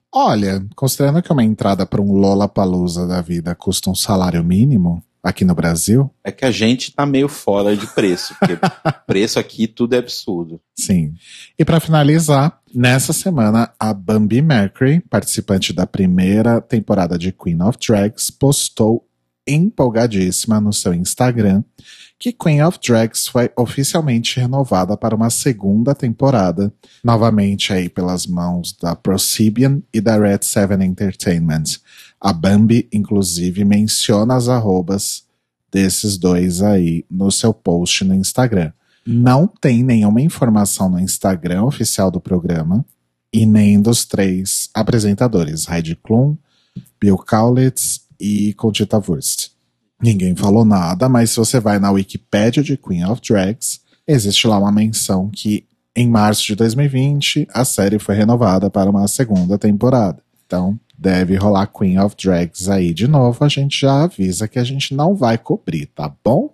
Olha, considerando que uma entrada para um Lola Palusa da vida custa um salário mínimo aqui no Brasil. É que a gente tá meio fora de preço, porque preço aqui tudo é absurdo. Sim. E para finalizar, nessa semana a Bambi Mercury, participante da primeira temporada de Queen of Drags, postou empolgadíssima no seu Instagram que Queen of Drags foi oficialmente renovada para uma segunda temporada, novamente aí pelas mãos da Prosibian e da Red Seven Entertainment. A Bambi, inclusive, menciona as arrobas desses dois aí no seu post no Instagram. Não tem nenhuma informação no Instagram oficial do programa e nem dos três apresentadores, Heidi Klum, Bill Kaulitz e Conchita Wurst. Ninguém falou nada, mas se você vai na Wikipedia de Queen of Drags, existe lá uma menção que em março de 2020 a série foi renovada para uma segunda temporada. Então, deve rolar Queen of Drags aí de novo. A gente já avisa que a gente não vai cobrir, tá bom?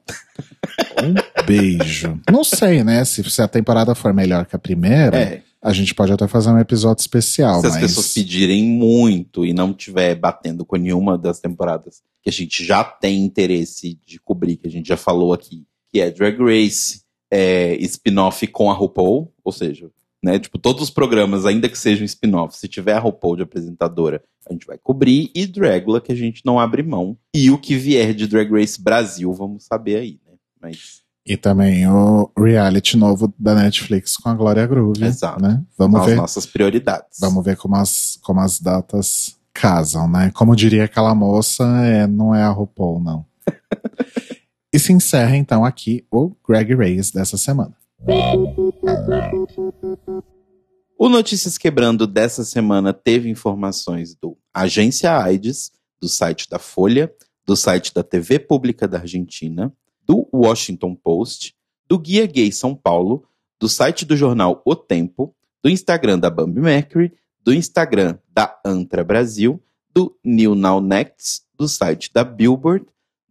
um beijo. Não sei, né? Se, se a temporada for melhor que a primeira. É. A gente pode até fazer um episódio especial. Se mas... as pessoas pedirem muito e não tiver batendo com nenhuma das temporadas que a gente já tem interesse de cobrir, que a gente já falou aqui, que é Drag Race, é, spin-off com a RuPaul, ou seja, né, tipo, todos os programas, ainda que sejam spin-off, se tiver a RuPaul de apresentadora, a gente vai cobrir, e Dragula, que a gente não abre mão. E o que vier de Drag Race Brasil, vamos saber aí, né? Mas e também o reality novo da Netflix com a Glória Groove. Exato. Né? Vamos as ver. nossas prioridades. Vamos ver como as, como as datas casam, né? Como diria aquela moça, é, não é a RuPaul, não. e se encerra então aqui o Greg Reyes dessa semana. O Notícias Quebrando dessa semana teve informações do Agência AIDS, do site da Folha, do site da TV Pública da Argentina, do Washington Post, do Guia Gay São Paulo, do site do jornal O Tempo, do Instagram da Bambi Mercury, do Instagram da Antra Brasil, do New Now Next, do site da Billboard,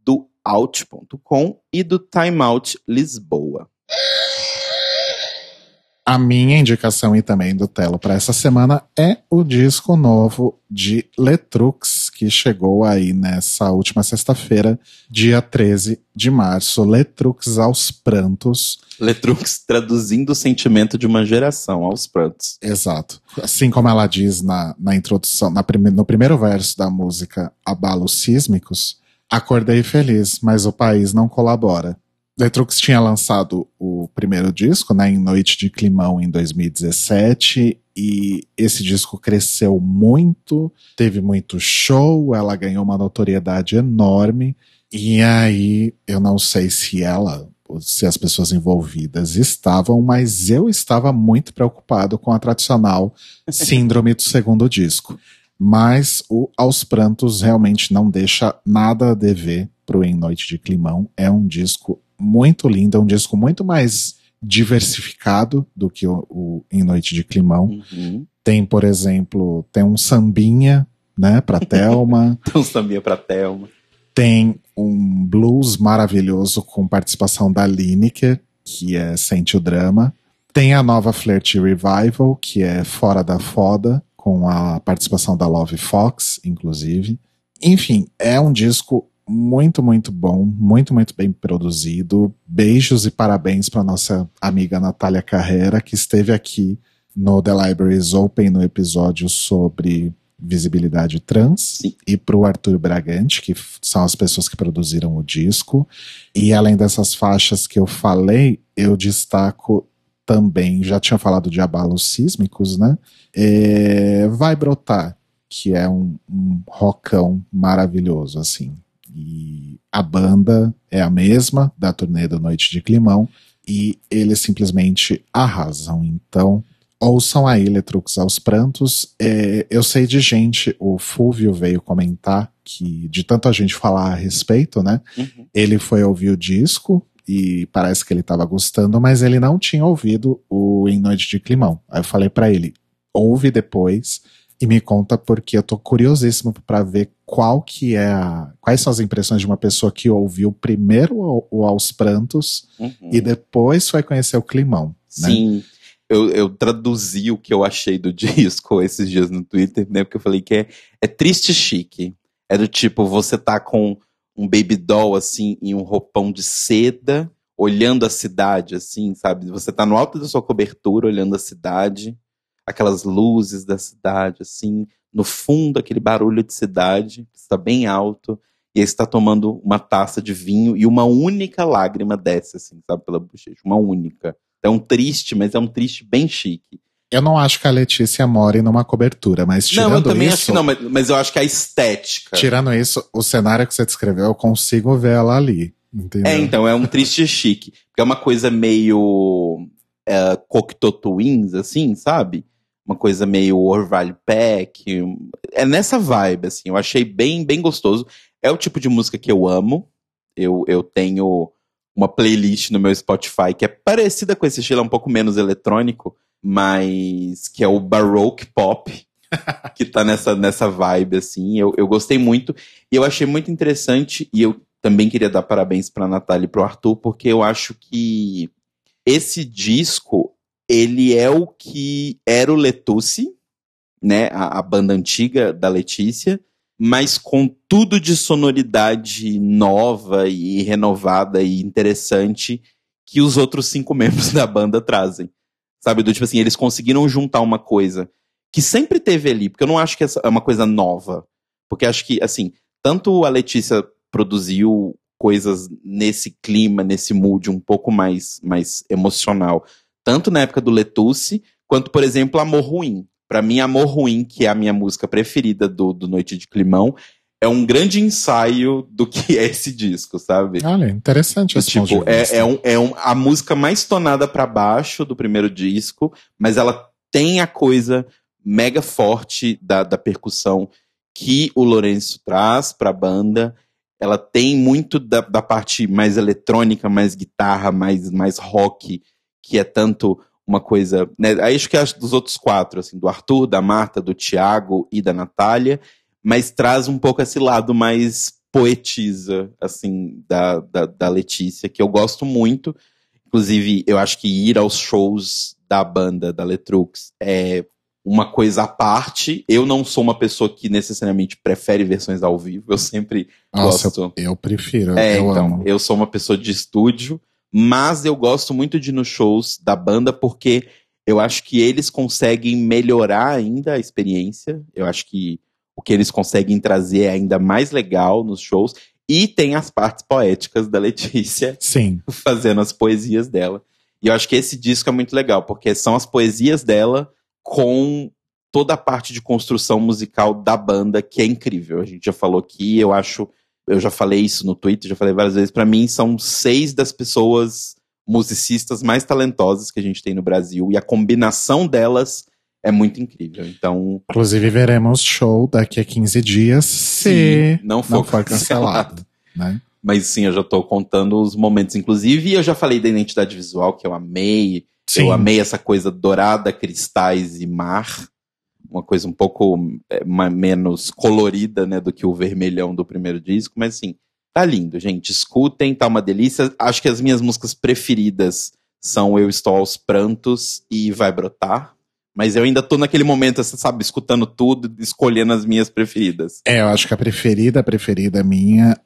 do Out.com e do Time Out Lisboa. A minha indicação e também do Telo para essa semana é o disco novo de Letrux, que chegou aí nessa última sexta-feira, dia 13 de março. Letrux aos prantos. Letrux traduzindo o sentimento de uma geração aos prantos. Exato. Assim como ela diz na, na introdução, na prime, no primeiro verso da música Abalos Sísmicos, acordei feliz, mas o país não colabora. Letrux tinha lançado o primeiro disco, né, em Noite de Climão, em 2017, e esse disco cresceu muito, teve muito show, ela ganhou uma notoriedade enorme, e aí eu não sei se ela, se as pessoas envolvidas estavam, mas eu estava muito preocupado com a tradicional síndrome do segundo disco. Mas o Aos Prantos realmente não deixa nada a dever pro Em Noite de Climão. É um disco muito lindo, é um disco muito mais diversificado do que o, o Em Noite de Climão. Uhum. Tem, por exemplo, tem um sambinha, né, pra Thelma. Tem um sambinha pra Thelma. tem um blues maravilhoso com participação da Lineker, que é Sente o Drama. Tem a nova Flirt Revival, que é Fora da Foda, com a participação da Love Fox, inclusive. Enfim, é um disco muito, muito bom, muito, muito bem produzido. Beijos e parabéns para nossa amiga Natália Carrera, que esteve aqui no The Libraries Open no episódio sobre visibilidade trans, Sim. e para o Arthur Bragante, que são as pessoas que produziram o disco. E além dessas faixas que eu falei, eu destaco também, já tinha falado de abalos sísmicos, né? É, Vai Brotar, que é um, um rockão maravilhoso, assim. E a banda é a mesma da turnê da Noite de Climão e eles simplesmente arrasam. Então, ouçam aí Letrux aos prantos. É, eu sei de gente, o Fúvio veio comentar que de tanta gente falar a respeito, né? Uhum. Ele foi ouvir o disco e parece que ele estava gostando, mas ele não tinha ouvido o Em Noite de Climão. Aí eu falei pra ele, ouve depois e me conta porque eu tô curiosíssimo pra ver qual que é a, quais são as impressões de uma pessoa que ouviu primeiro o, o Aos Prantos Uhum. e depois foi conhecer o Climão. Né? Sim. Eu, eu traduzi o que eu achei do disco esses dias no Twitter, né? Porque eu falei que é, é triste chique. É do tipo, você tá com um baby doll, assim, em um roupão de seda, olhando a cidade, assim, sabe? Você tá no alto da sua cobertura, olhando a cidade, aquelas luzes da cidade, assim, no fundo, aquele barulho de cidade, está bem alto, e aí você tá tomando uma taça de vinho e uma única lágrima desce, assim, sabe, pela bochecha, uma única. É um triste, mas é um triste bem chique. Eu não acho que a Letícia more numa cobertura, mas tirando não, eu também isso, acho que não, mas, mas eu acho que a estética. tirando isso, o cenário que você descreveu, eu consigo ver ela ali. Entendeu? É, então, é um triste chique. Porque é uma coisa meio é, Cocteau Twins, assim, sabe? Uma coisa meio Orville Peck. É nessa vibe, assim. Eu achei bem, bem gostoso. É o tipo de música que eu amo. Eu, eu tenho uma playlist no meu Spotify que é parecida com esse estilo, é um pouco menos eletrônico, mas que é o Baroque Pop. que tá nessa, nessa vibe, assim. Eu, eu gostei muito. E eu achei muito interessante, e eu também queria dar parabéns pra Natália e pro Arthur, porque eu acho que esse disco, ele é o que era o Letucci, né? A, a banda antiga da Letícia, mas com tudo de sonoridade nova e renovada e interessante que os outros cinco membros da banda trazem. Sabe? Do tipo assim, eles conseguiram juntar uma coisa que sempre teve ali, porque eu não acho que é uma coisa nova. Porque acho que, assim, tanto a Letícia produziu coisas nesse clima, nesse mood um pouco mais, mais emocional, tanto na época do Letusse, quanto, por exemplo, Amor Ruim. Pra mim, Amor Ruim, que é a minha música preferida do, do Noite de Climão, é um grande ensaio do que é esse disco, sabe? Olha, interessante esse Tipo, é, é, um, é um, a música mais tonada pra baixo do primeiro disco, mas ela tem a coisa mega forte da, da percussão que o Lourenço traz pra banda. Ela tem muito da, da parte mais eletrônica, mais guitarra, mais, mais rock, que é tanto uma coisa. Né? Aí acho que é dos outros quatro, assim, do Arthur, da Marta, do Tiago e da Natália, mas traz um pouco esse lado mais poetisa, assim, da, da, da Letícia, que eu gosto muito. Inclusive, eu acho que ir aos shows da banda, da Letrux, é uma coisa à parte. Eu não sou uma pessoa que necessariamente prefere versões ao vivo, eu sempre Nossa, gosto. eu, eu prefiro, É, eu então, amo. eu sou uma pessoa de estúdio, mas eu gosto muito de ir nos shows da banda porque eu acho que eles conseguem melhorar ainda a experiência. Eu acho que o que eles conseguem trazer é ainda mais legal nos shows. E tem as partes poéticas da Letícia Sim, fazendo as poesias dela. E eu acho que esse disco é muito legal, porque são as poesias dela com toda a parte de construção musical da banda, que é incrível. A gente já falou aqui, eu acho. Eu já falei isso no Twitter, já falei várias vezes. Pra mim, são seis das pessoas musicistas mais talentosas que a gente tem no Brasil. E a combinação delas é muito incrível. Então, inclusive veremos show daqui a 15 dias se não não for, for cancelado, né? Mas sim, eu já tô contando os momentos, inclusive, e eu já falei da identidade visual, que eu amei. Sim. Eu amei essa coisa dourada, cristais e mar. Uma coisa um pouco é, ma- menos colorida, né, do que o vermelhão do primeiro disco. Mas assim, tá lindo, gente. Escutem, tá uma delícia. Acho que as minhas músicas preferidas são Eu Estou aos Prantos e Vai Brotar. Mas eu ainda tô naquele momento, sabe, escutando tudo, escolhendo as minhas preferidas. É, eu acho que a preferida, a preferida minha,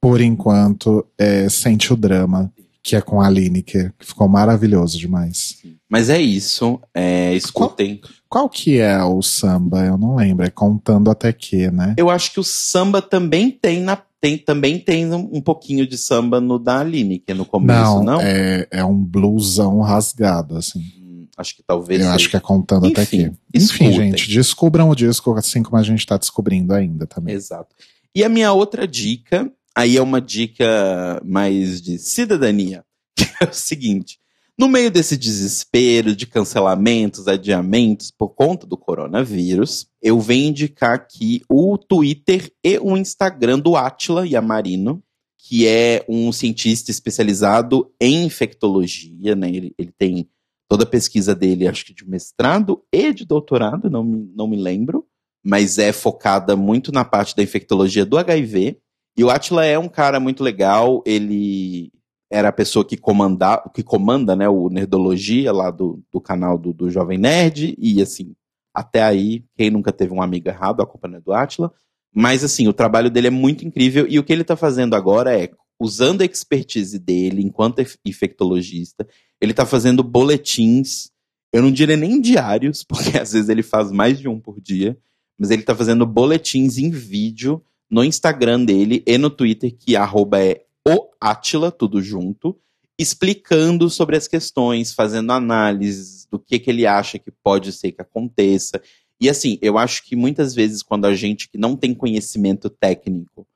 por enquanto, é Sente o Drama, que é com a Lineker, que ficou maravilhoso demais. Mas é isso. é, escutem. Qual que é o samba? Eu não lembro. É Contando Até Que, né? Eu acho que o samba também tem na tem também tem um, pouquinho de samba no da Aline, que é no começo, não, não? É, é um blusão rasgado, assim. Hum, acho que talvez Eu seja. acho que é Contando Até Enfim, Que. escutem. Enfim, gente, descubram o disco assim como a gente tá descobrindo ainda também. Exato. E a minha outra dica, aí é uma dica mais de cidadania, que é o seguinte: no meio desse desespero de cancelamentos, adiamentos por conta do coronavírus, eu venho indicar aqui o Twitter e o Instagram do Atila Yamarino, que é um cientista especializado em infectologia, né? Ele, ele tem toda a pesquisa dele, acho que de mestrado e de doutorado, não me, não me lembro mas é focada muito na parte da infectologia do HIV. E o Atila é um cara muito legal, ele era a pessoa que, comanda, que comanda né, o Nerdologia lá do, do canal do, do Jovem Nerd, e assim, até aí, quem nunca teve um amigo errado, a não é do Atila. Mas assim, o trabalho dele é muito incrível, e o que ele está fazendo agora é, usando a expertise dele enquanto inf- infectologista, ele está fazendo boletins, eu não diria nem diários, porque às vezes ele faz mais de um por dia, mas ele tá fazendo boletins em vídeo no Instagram dele e no Twitter, que arroba é o Atila, tudo junto, explicando sobre as questões, fazendo análises do que, que ele acha que pode ser que aconteça. E assim, eu acho que muitas vezes quando a gente que não tem conhecimento técnico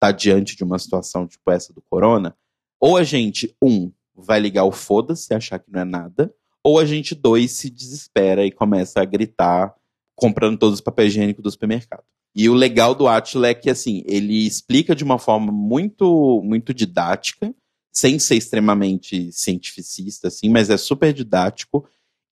tá diante de uma situação tipo essa do corona, ou a gente, um, vai ligar o foda-se, achar que não é nada, ou a gente, dois, se desespera e começa a gritar comprando todos os papéis higiênicos do supermercado. E o legal do Atila é que, assim, ele explica de uma forma muito, muito didática, sem ser extremamente cientificista, assim, mas é super didático.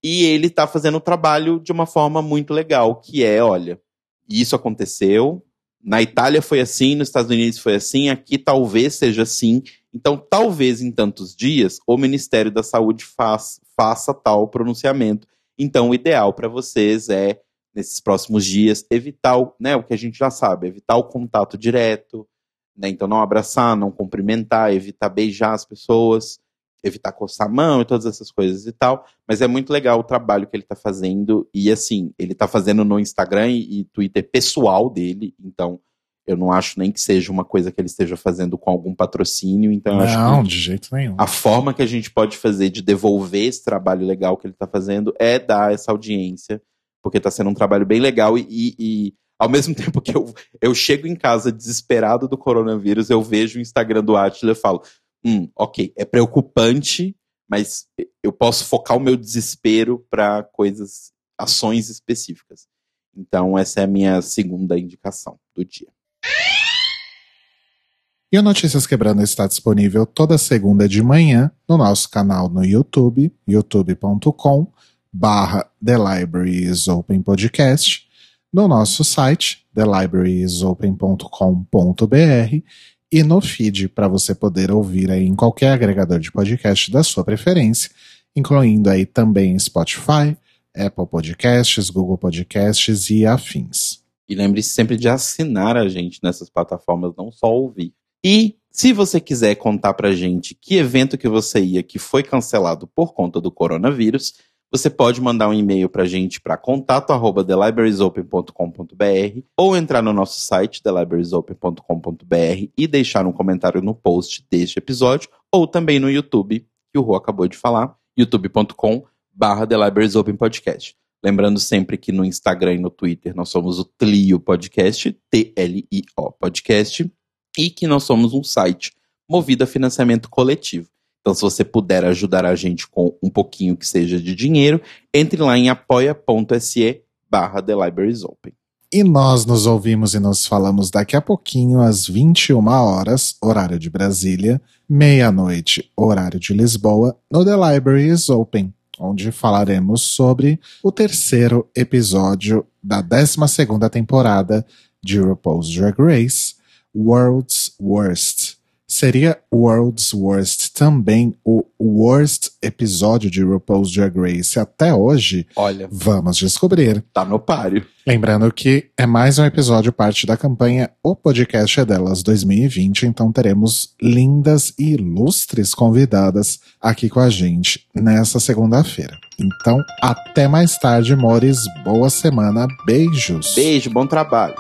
E ele tá fazendo o trabalho de uma forma muito legal, que é, olha, isso aconteceu, na Itália foi assim, nos Estados Unidos foi assim, aqui talvez seja assim. Então, talvez em tantos dias, o Ministério da Saúde faz, faça tal pronunciamento. Então, o ideal para vocês é nesses próximos dias, evitar o, né, o que a gente já sabe, evitar o contato direto, né, então não abraçar, não cumprimentar, evitar beijar as pessoas, evitar coçar a mão e todas essas coisas e tal, mas é muito legal o trabalho que ele está fazendo, e assim, ele está fazendo no Instagram e, e Twitter pessoal dele, então eu não acho nem que seja uma coisa que ele esteja fazendo com algum patrocínio, então eu acho Não, de jeito nenhum. a forma que a gente pode fazer de devolver esse trabalho legal que ele está fazendo é dar essa audiência, porque está sendo um trabalho bem legal e, e- e, ao mesmo tempo que eu, eu chego em casa desesperado do coronavírus, eu vejo o Instagram do Atila e falo, hum, ok, é preocupante, mas eu posso focar o meu desespero para coisas, ações específicas. Então essa é a minha segunda indicação do dia. E o Notícias Quebrando está disponível toda segunda de manhã no nosso canal no YouTube, youtube.com barra The Libraries Open Podcast, no nosso site, thelibrariesopen.com.br e no feed para você poder ouvir aí em qualquer agregador de podcast da sua preferência, incluindo aí também Spotify, Apple Podcasts, Google Podcasts e afins. E lembre-se sempre de assinar a gente nessas plataformas, não só ouvir. E se você quiser contar pra gente que evento que você ia que foi cancelado por conta do coronavírus, você pode mandar um e-mail pra gente para contato@thelibrariesopen.com.br ou entrar no nosso site thelibrariesopen.com.br e deixar um comentário no post deste episódio ou também no YouTube, que o Rô acabou de falar, youtube.com barra The Libraries Open Podcast. Lembrando sempre que no Instagram e no Twitter nós somos o Tlio Podcast, T-L-I-O Podcast, e que nós somos um site movido a financiamento coletivo. Então, se você puder ajudar a gente com um pouquinho que seja de dinheiro, entre lá em apoia.se barra The Open. E nós nos ouvimos e nos falamos daqui a pouquinho, às 21 horas, horário de Brasília, meia-noite, horário de Lisboa, no The Library is Open, onde falaremos sobre o terceiro episódio da 12 temporada de RuPaul's Drag Race, World's Worst. Seria World's Worst também o worst episódio de RuPaul's Drag Race até hoje? Olha, Vamos descobrir. tá no páreo. Lembrando que é mais um episódio parte da campanha O Podcast é Delas 2020, então teremos lindas e ilustres convidadas aqui com a gente nessa segunda-feira. Então, até mais tarde, Mores. Boa semana. Beijos. Beijo, bom trabalho.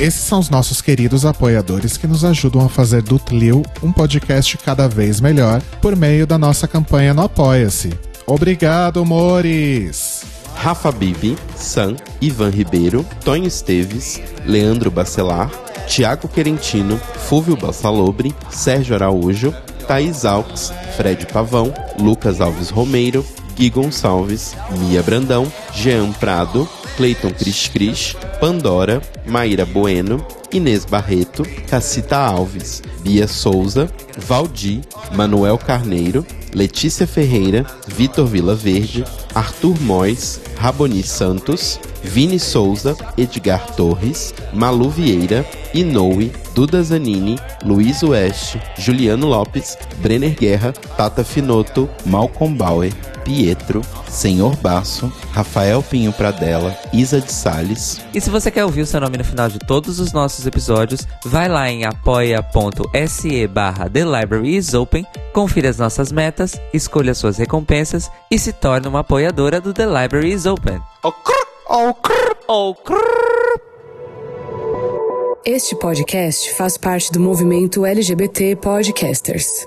Esses são os nossos queridos apoiadores que nos ajudam a fazer do Tlil um podcast cada vez melhor por meio da nossa campanha no Apoia-se. Obrigado, Mores! Rafa Bibi, Sam, Ivan Ribeiro, Tonho Esteves, Leandro Bacelar, Tiago Querentino, Fúvio Bassalobre, Sérgio Araújo, Thaís Alves, Fred Pavão, Lucas Alves Romeiro, Gui Gonçalves, Mia Brandão, Jean Prado, Cleiton Cris Cris, Pandora, Maíra Bueno, Inês Barreto, Cacita Alves, Bia Souza, Valdi, Manuel Carneiro, Letícia Ferreira, Vitor Vila Verde, Arthur Mois, Raboni Santos, Vini Souza, Edgar Torres, Malu Vieira, Inoue, Duda Zanini, Luiz Oeste, Juliano Lopes, Brenner Guerra, Tata Finoto, Malcolm Bauer, Pietro, Senhor Basso, Rafael Pinho Pradella, Isa de Sales, E se você quer ouvir o seu nome no final de todos os nossos episódios, vai lá em apoia.se barra The Library is Open, confira as nossas metas, escolha suas recompensas e se torne uma apoiadora do The Library is Open. Este podcast faz parte do movimento LGBT Podcasters.